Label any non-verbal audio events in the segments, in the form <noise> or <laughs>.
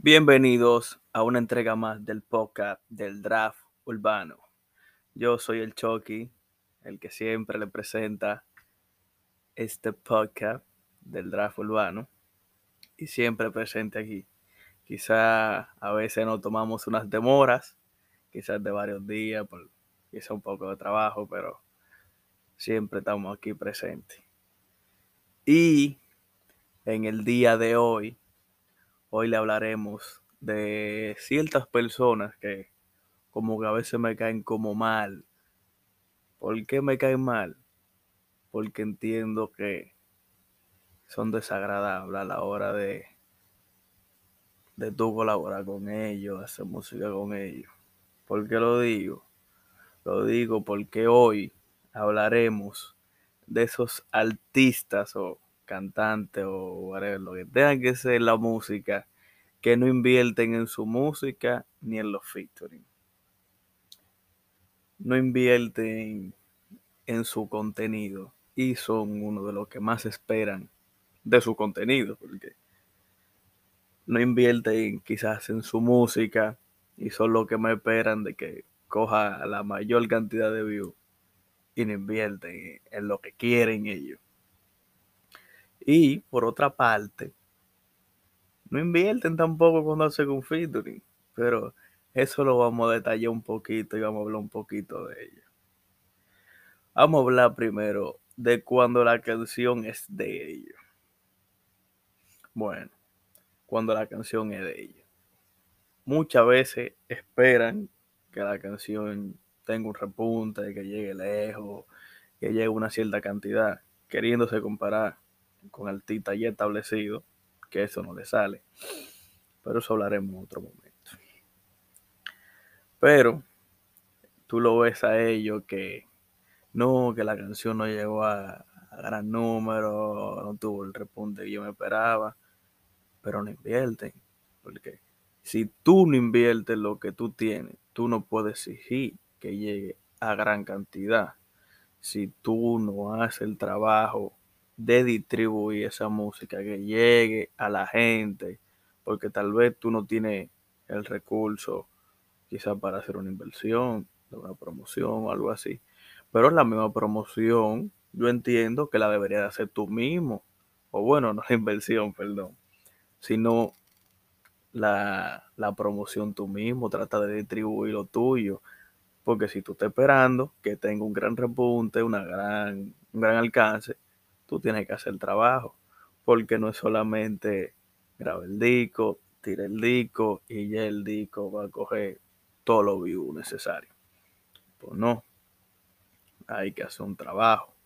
Bienvenidos a una entrega más del podcast del Draft Urbano. Yo soy el Chucky, el que siempre le presenta este podcast del Draft Urbano y siempre presente aquí. Quizá a veces nos tomamos unas demoras, quizás de varios días, por quizá un poco de trabajo, pero siempre estamos aquí presentes. Y en el día de hoy Hoy le hablaremos de ciertas personas que como que a veces me caen como mal. ¿Por qué me caen mal? Porque entiendo que son desagradables a la hora de, de tú colaborar con ellos, hacer música con ellos. ¿Por qué lo digo? Lo digo porque hoy hablaremos de esos artistas o cantante o whatever, lo que tengan que ser la música, que no invierten en su música ni en los featuring. No invierten en su contenido y son uno de los que más esperan de su contenido, porque no invierten quizás en su música y son los que me esperan de que coja la mayor cantidad de views y no invierten en lo que quieren ellos. Y por otra parte, no invierten tampoco cuando hacen un featuring, pero eso lo vamos a detallar un poquito y vamos a hablar un poquito de ello. Vamos a hablar primero de cuando la canción es de ellos. Bueno, cuando la canción es de ellos. Muchas veces esperan que la canción tenga un repunte, que llegue lejos, que llegue una cierta cantidad, queriéndose comparar con artista ya establecido, que eso no le sale. Pero eso hablaremos en otro momento. Pero tú lo ves a ellos que no, que la canción no llegó a, gran número, no tuvo el repunte que yo me esperaba, pero no invierten. Porque si tú no inviertes lo que tú tienes, tú no puedes exigir que llegue a gran cantidad. Si tú no haces el trabajo de distribuir esa música, que llegue a la gente, porque tal vez tú no tienes el recurso quizás para hacer una inversión, una promoción o algo así. Pero la misma promoción, yo entiendo que la deberías hacer tú mismo. O bueno, <laughs> no la inversión, perdón, sino la, la promoción tú mismo, trata de distribuir lo tuyo. Porque si tú estás esperando que tenga un gran repunte, una gran, un gran alcance, tú tienes que hacer el trabajo, porque no es solamente grabar el disco, tira el disco y ya el disco va a coger todo lo vivo necesario. Pues no, hay que hacer un trabajo,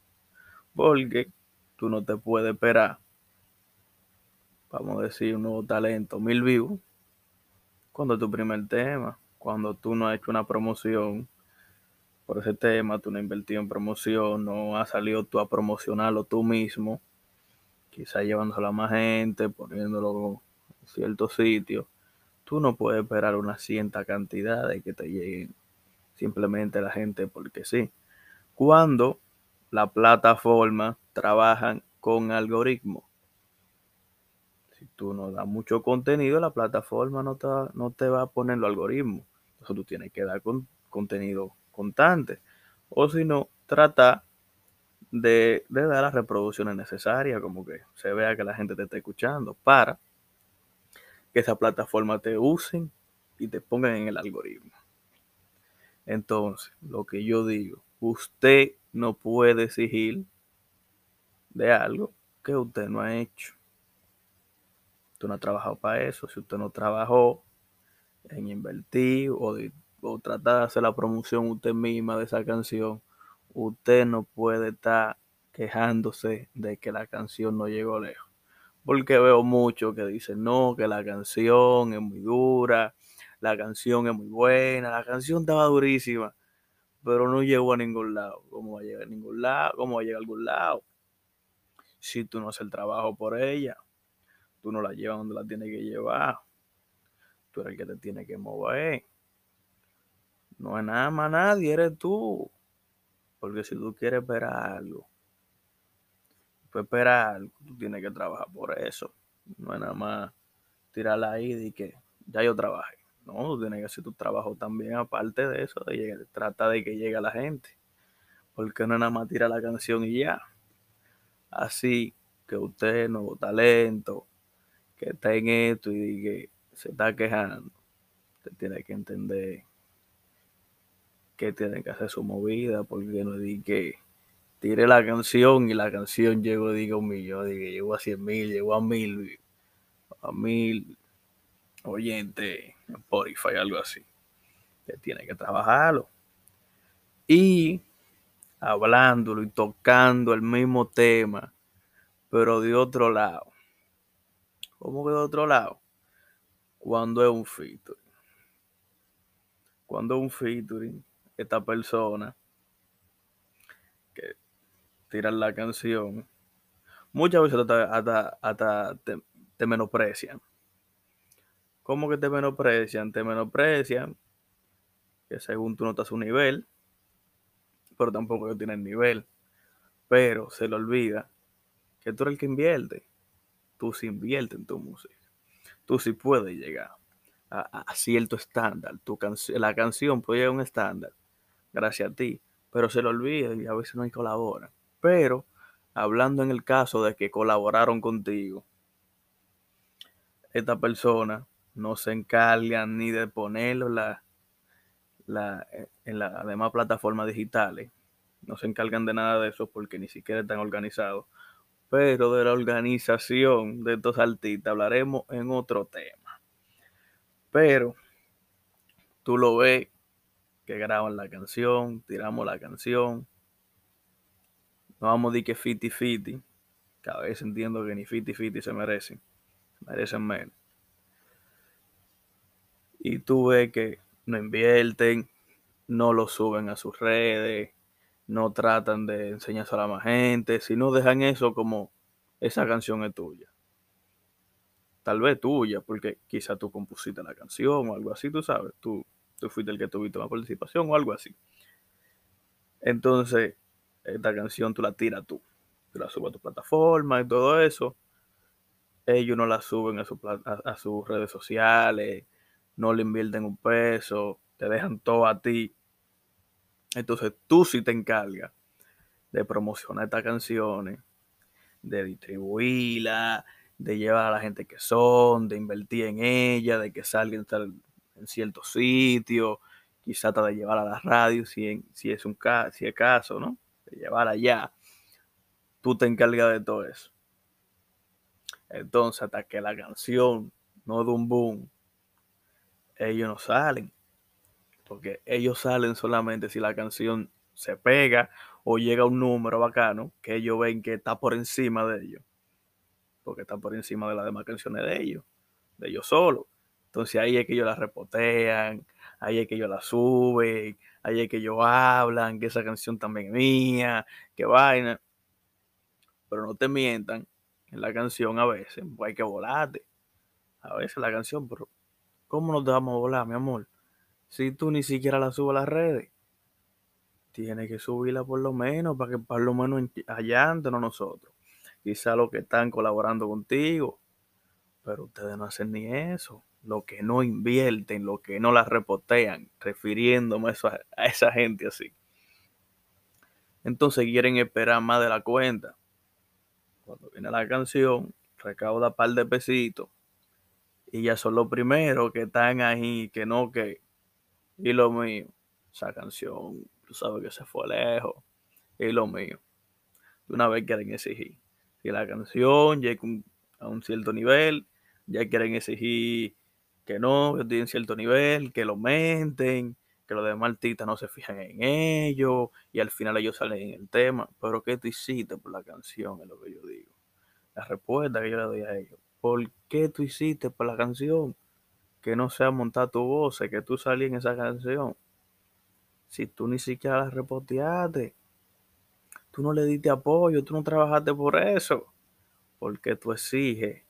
porque tú no te puedes esperar, vamos a decir, un nuevo talento, mil vivos, cuando tu primer tema, cuando tú no has hecho una promoción por ese tema, tú no has invertido en promoción, no has salido tú a promocionarlo tú mismo, quizás llevándolo a más gente, poniéndolo en ciertos sitios, tú no puedes esperar una cierta cantidad de que te lleguen simplemente la gente porque sí. Cuando la plataforma trabajan con algoritmos. Si tú no das mucho contenido, la plataforma no te, no te va a poner los algoritmos. Entonces tú tienes que dar con, contenido constante. O si no, trata de, dar las reproducciones necesarias, como que se vea que la gente te está escuchando, para que esa plataforma te usen y te pongan en el algoritmo. Entonces, lo que yo digo, usted no puede exigir de algo que usted no ha hecho. Usted no ha trabajado para eso. Si usted no trabajó en invertir o de o tratar de hacer la promoción usted misma de esa canción, usted no puede estar quejándose de que la canción no llegó lejos. Porque veo mucho que dicen, no, que la canción es muy dura, la canción es muy buena, la canción estaba durísima, pero no llegó a ningún lado. ¿Cómo va a llegar a ningún lado? ¿Cómo va a llegar a algún lado? Si tú no haces el trabajo por ella, tú no la llevas donde la tienes que llevar. Tú eres el que te tiene que mover. No es nada más nadie, eres tú. Porque si tú quieres esperar algo, pues esperar algo, tú tienes que trabajar por eso. No es nada más tirarla ahí y que ya yo trabajé. No, tú tienes que hacer tu trabajo también, aparte de eso, de llegar, trata de que llegue a la gente. Porque no nada más tira la canción y ya. Así que usted, nuevo talento, que está en esto y que se está quejando, usted tiene que entender que tiene que hacer su movida, porque no di que tire la canción y la canción llegó, diga un millón, diga, llegó a cien mil, llegó a mil, a mil oyentes en Spotify, algo así. Que tiene que trabajarlo. Y hablándolo y tocando el mismo tema, pero de otro lado. ¿Cómo que de otro lado? Cuando es un featuring. Cuando es un featuring, esta persona que tira la canción, muchas veces hasta, hasta, te, te menosprecian. ¿Cómo que te menosprecian? Te menosprecian que según tú no estás a su nivel, pero tampoco ellos tienen nivel. Pero se le olvida que tú eres el que invierte. Tú sí inviertes en tu música. Tú sí puedes llegar a, cierto estándar. Tu la canción puede llegar a un estándar gracias a ti, pero se le olvida y a veces no hay colabora. Pero hablando en el caso de que colaboraron contigo, esta persona no se encarga ni de ponerlo la, la, en las demás plataformas digitales. No se encargan de nada de eso porque ni siquiera están organizados. Pero de la organización de estos artistas hablaremos en otro tema. Pero tú lo ves graban la canción, tiramos la canción. No vamos a decir que fiti fiti. Cada vez entiendo que ni fiti fiti se merecen. Merecen menos. Y tú ves que no invierten, no lo suben a sus redes, no tratan de enseñarse a la más gente, sino dejan eso como esa canción es tuya. Tal vez tuya, porque quizá tú compusiste la canción o algo así, tú sabes, tú, tú fuiste el que tuviste una participación o algo así. Entonces, esta canción tú la tiras tú, tú la subes a tu plataforma y todo eso. Ellos no la suben a, su, a, a sus redes sociales, no le invierten un peso, te dejan todo a ti. Entonces tú sí te encargas de promocionar estas canciones, de distribuirlas, de llevar a la gente que son, de invertir en ella, de que salgan en ciertos sitios, quizá hasta de llevar a la radio si, si, es un si es caso, ¿no? De llevar allá. Tú te encargas de todo eso. Entonces, hasta que la canción no de un boom, ellos no salen. Porque ellos salen solamente si la canción se pega o llega un número bacano que ellos ven que está por encima de ellos. Porque está por encima de las demás canciones de ellos, de ellos solos. Entonces ahí es que ellos la repotean, ahí es que ellos la suben, ahí es que ellos hablan, que esa canción también es mía, que vaina. Pero no te mientan, en la canción a veces pues hay que volarte. A veces la canción, pero ¿cómo nos dejamos volar, mi amor? Si tú ni siquiera la subes a las redes, tienes que subirla por lo menos para que por lo menos allá no nosotros. Quizá los que están colaborando contigo, pero ustedes no hacen ni eso. Lo que no invierten, lo que no la repotean, refiriéndome a esa gente así. Entonces quieren esperar más de la cuenta. Cuando viene la canción, recauda un par de pesitos. Y ya son los primeros que están ahí, que no, que. Y lo mío. Esa canción, tú sabes que se fue lejos. Y lo mío. De una vez quieren exigir. Si la canción llega a un cierto nivel, ya quieren exigir que no, que estoy en cierto nivel, que lo menten, que los demás artistas no se fijan en ellos y al final ellos salen en el tema. Pero ¿qué tú hiciste por la canción? Es lo que yo digo. La respuesta que yo le doy a ellos. ¿Por qué tú hiciste por la canción? Que no sea montar tu voz, que tú salí en esa canción. Si tú ni siquiera la repoteaste, tú no le diste apoyo, tú no trabajaste por eso. Porque tú exiges.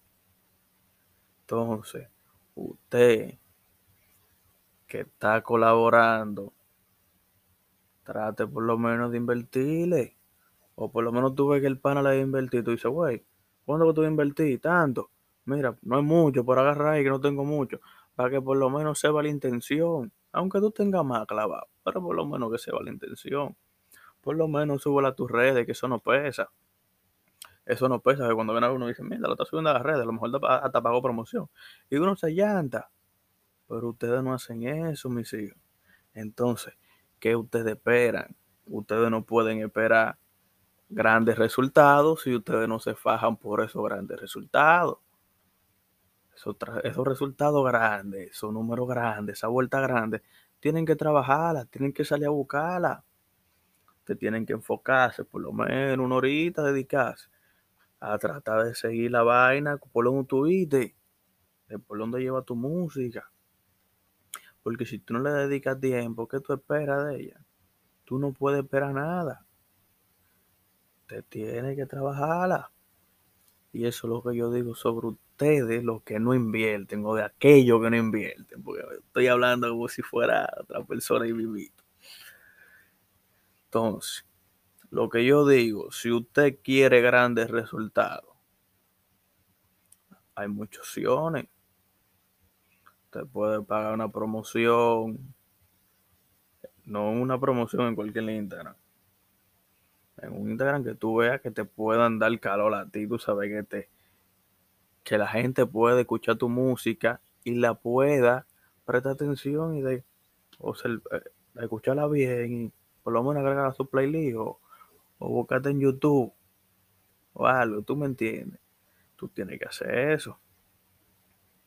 Entonces, usted que está colaborando, trate por lo menos de invertirle. O por lo menos tú ves que el pana le ha y tú dices, güey, ¿cuándo que tú invertí? Tanto. Mira, no es mucho por agarrar ahí que no tengo mucho. para que por lo menos sepa la intención. Aunque tú tengas más clavado, pero por lo menos que sepa la intención. Por lo menos súbela a tus redes, que eso no pesa. Eso no pesa, que cuando ven a uno dice, mira, lo está subiendo a las redes, a lo mejor hasta pagó promoción. Y uno se llanta. Pero ustedes no hacen eso, mis hijos. Entonces, ¿qué ustedes esperan? Ustedes no pueden esperar grandes resultados si ustedes no se fajan por esos grandes resultados. Esos, esos resultados grandes, esos números grandes, esa vuelta grande, tienen que trabajarla, tienen que salir a buscarla. Ustedes tienen que enfocarse, por lo menos una horita, dedicarse a tratar de seguir la vaina por donde tú viste, por donde lleva tu música. Porque si tú no le dedicas tiempo, ¿qué tú esperas de ella? Tú no puedes esperar nada. Te tiene que trabajarla. Y eso es lo que yo digo sobre ustedes, los que no invierten, o de aquellos que no invierten, porque estoy hablando como si fuera otra persona y vivito. Entonces, lo que yo digo, si usted quiere grandes resultados, hay muchas opciones. Usted puede pagar una promoción, no una promoción en cualquier Instagram. En un Instagram que tú veas que te puedan dar calor a ti, tú sabes que te que la gente puede escuchar tu música y la pueda prestar atención y de, o sea, eh, escucharla bien y por lo menos agregar a su playlist o, o buscarte en YouTube o algo, tú me entiendes. Tú tienes que hacer eso.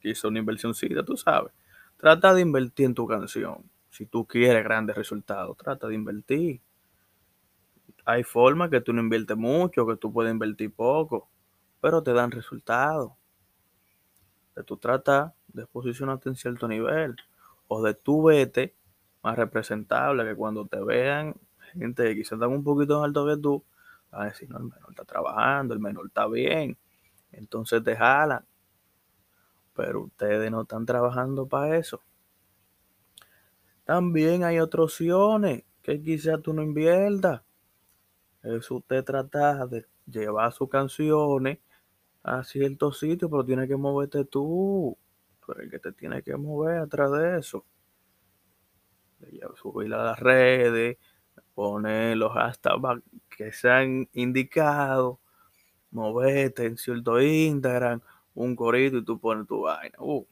Hizo una inversióncita, tú sabes. Trata de invertir en tu canción. Si tú quieres grandes resultados, trata de invertir. Hay formas que tú no inviertes mucho, que tú puedes invertir poco, pero te dan resultados. De tú trata de posicionarte en cierto nivel o de tú vete más representable que cuando te vean gente que quizás están un poquito más alto que tú, a decir, no, el menor está trabajando, el menor está bien, entonces te jalan. Pero ustedes no están trabajando para eso. También hay otras opciones que quizás tú no inviertas. Eso usted trata de llevar sus canciones a ciertos sitios, pero tiene que moverte tú. Tú eres el que te tiene que mover atrás de eso. Subirla a las redes, poner los hashtags que sean indicados, moverte en cierto Instagram, un corito y tú pones tu vaina. Uh,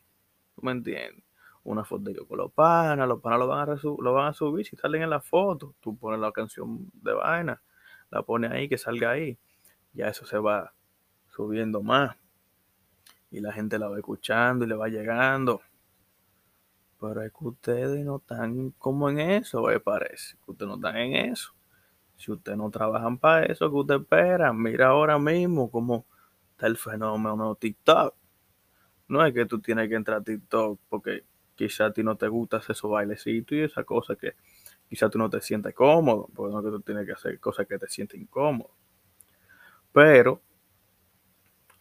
¿Tú me entiendes? Una foto de yo con los panas, los panas lo van, a lo van a subir si salen en la foto. Tú pones la canción de vaina, la pones ahí, que salga ahí. Ya eso se va subiendo más. Y la gente la va escuchando y le va llegando. Pero es que ustedes no están como en eso, me parece. Que ustedes no están en eso. Si ustedes no trabajan para eso, que ustedes esperan. Mira ahora mismo cómo está el fenómeno TikTok. No es que tú tienes que entrar a TikTok porque quizá a ti no te gusta hacer esos bailecitos y esa cosa que quizá tú no te sientes cómodo, porque no es que tú tienes que hacer cosas que te sienten incómodo. Pero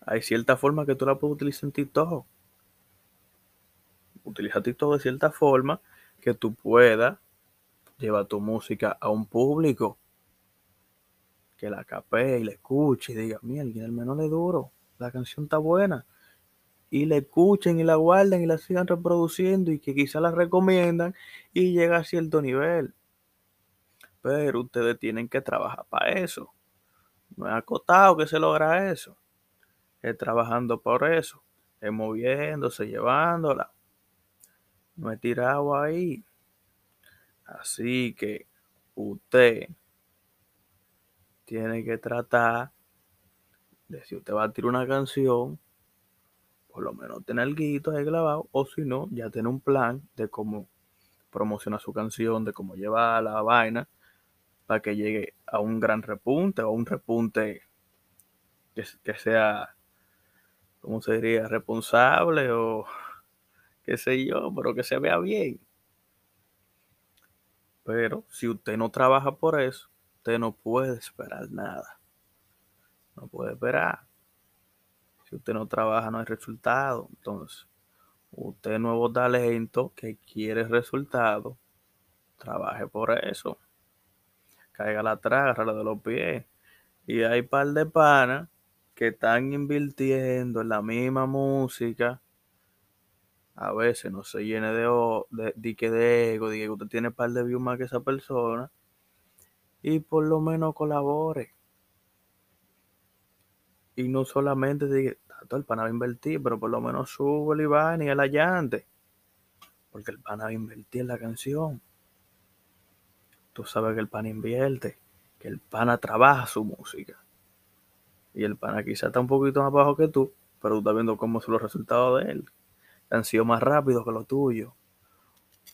hay cierta forma que tú la puedes utilizar en TikTok utiliza TikTok de cierta forma que tú puedas llevar tu música a un público que la capee y la escuche y diga, mira, el menor es duro, la canción está buena. Y la escuchen y la guarden y la sigan reproduciendo y que quizá la recomiendan y llega a cierto nivel. Pero ustedes tienen que trabajar para eso. No es acotado que se logra eso. Es trabajando por eso. Es moviéndose, llevándola no he tirado ahí. Así que usted tiene que tratar de si usted va a tirar una canción, por lo menos tener el guito ahí grabado, o si no, ya tiene un plan de cómo promocionar su canción, de cómo llevar la vaina para que llegue a un gran repunte o un repunte que, que sea, ¿cómo se diría? Responsable o qué sé yo, pero que se vea bien. Pero si usted no trabaja por eso, usted no puede esperar nada. No puede esperar. Si usted no trabaja, no hay resultado. Entonces, usted nuevo talento que quiere resultado, trabaje por eso. Caiga la traga, de los pies. Y hay par de panas que están invirtiendo en la misma música a veces no se llene de, o- de, de de ego, de que usted tiene un par de views más que esa persona y por lo menos colabore. Y no solamente diga, tanto el pana va a invertir, pero por lo menos sube y vaina y el allante. Porque el pana va a invertir en la canción. Tú sabes que el pana invierte, que el pana trabaja su música. Y el pana quizá está un poquito más bajo que tú, pero tú estás viendo cómo son los resultados de él. Han sido más rápidos que los tuyos.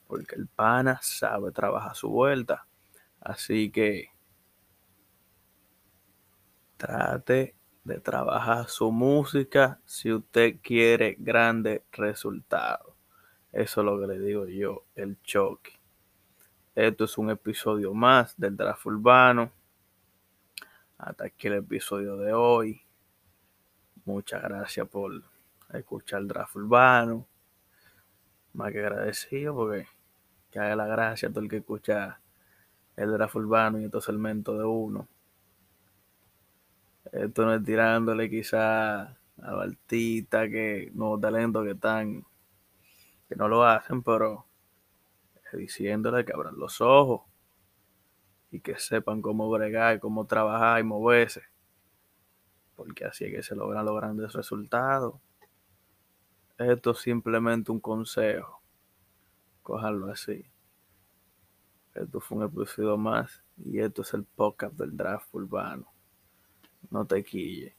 Porque el pana sabe trabajar su vuelta. Así que trate de trabajar su música si usted quiere grandes resultados. Eso es lo que le digo yo, el choque. Esto es un episodio más del Draft Urbano. Hasta aquí el episodio de hoy. Muchas gracias por escuchar el Draft Urbano. Más que agradecido porque que haga la gracia a todo el que escucha el Draft Urbano y estos segmentos de uno. Esto no es tirándole quizá a los que nuevos talentos que están que no lo hacen, pero diciéndole que abran los ojos y que sepan cómo bregar, cómo trabajar y moverse. Porque así es que se logran los grandes resultados. Esto es simplemente un consejo. Cójanlo así. Esto fue un episodio más y esto es el podcast del draft urbano. No te quille.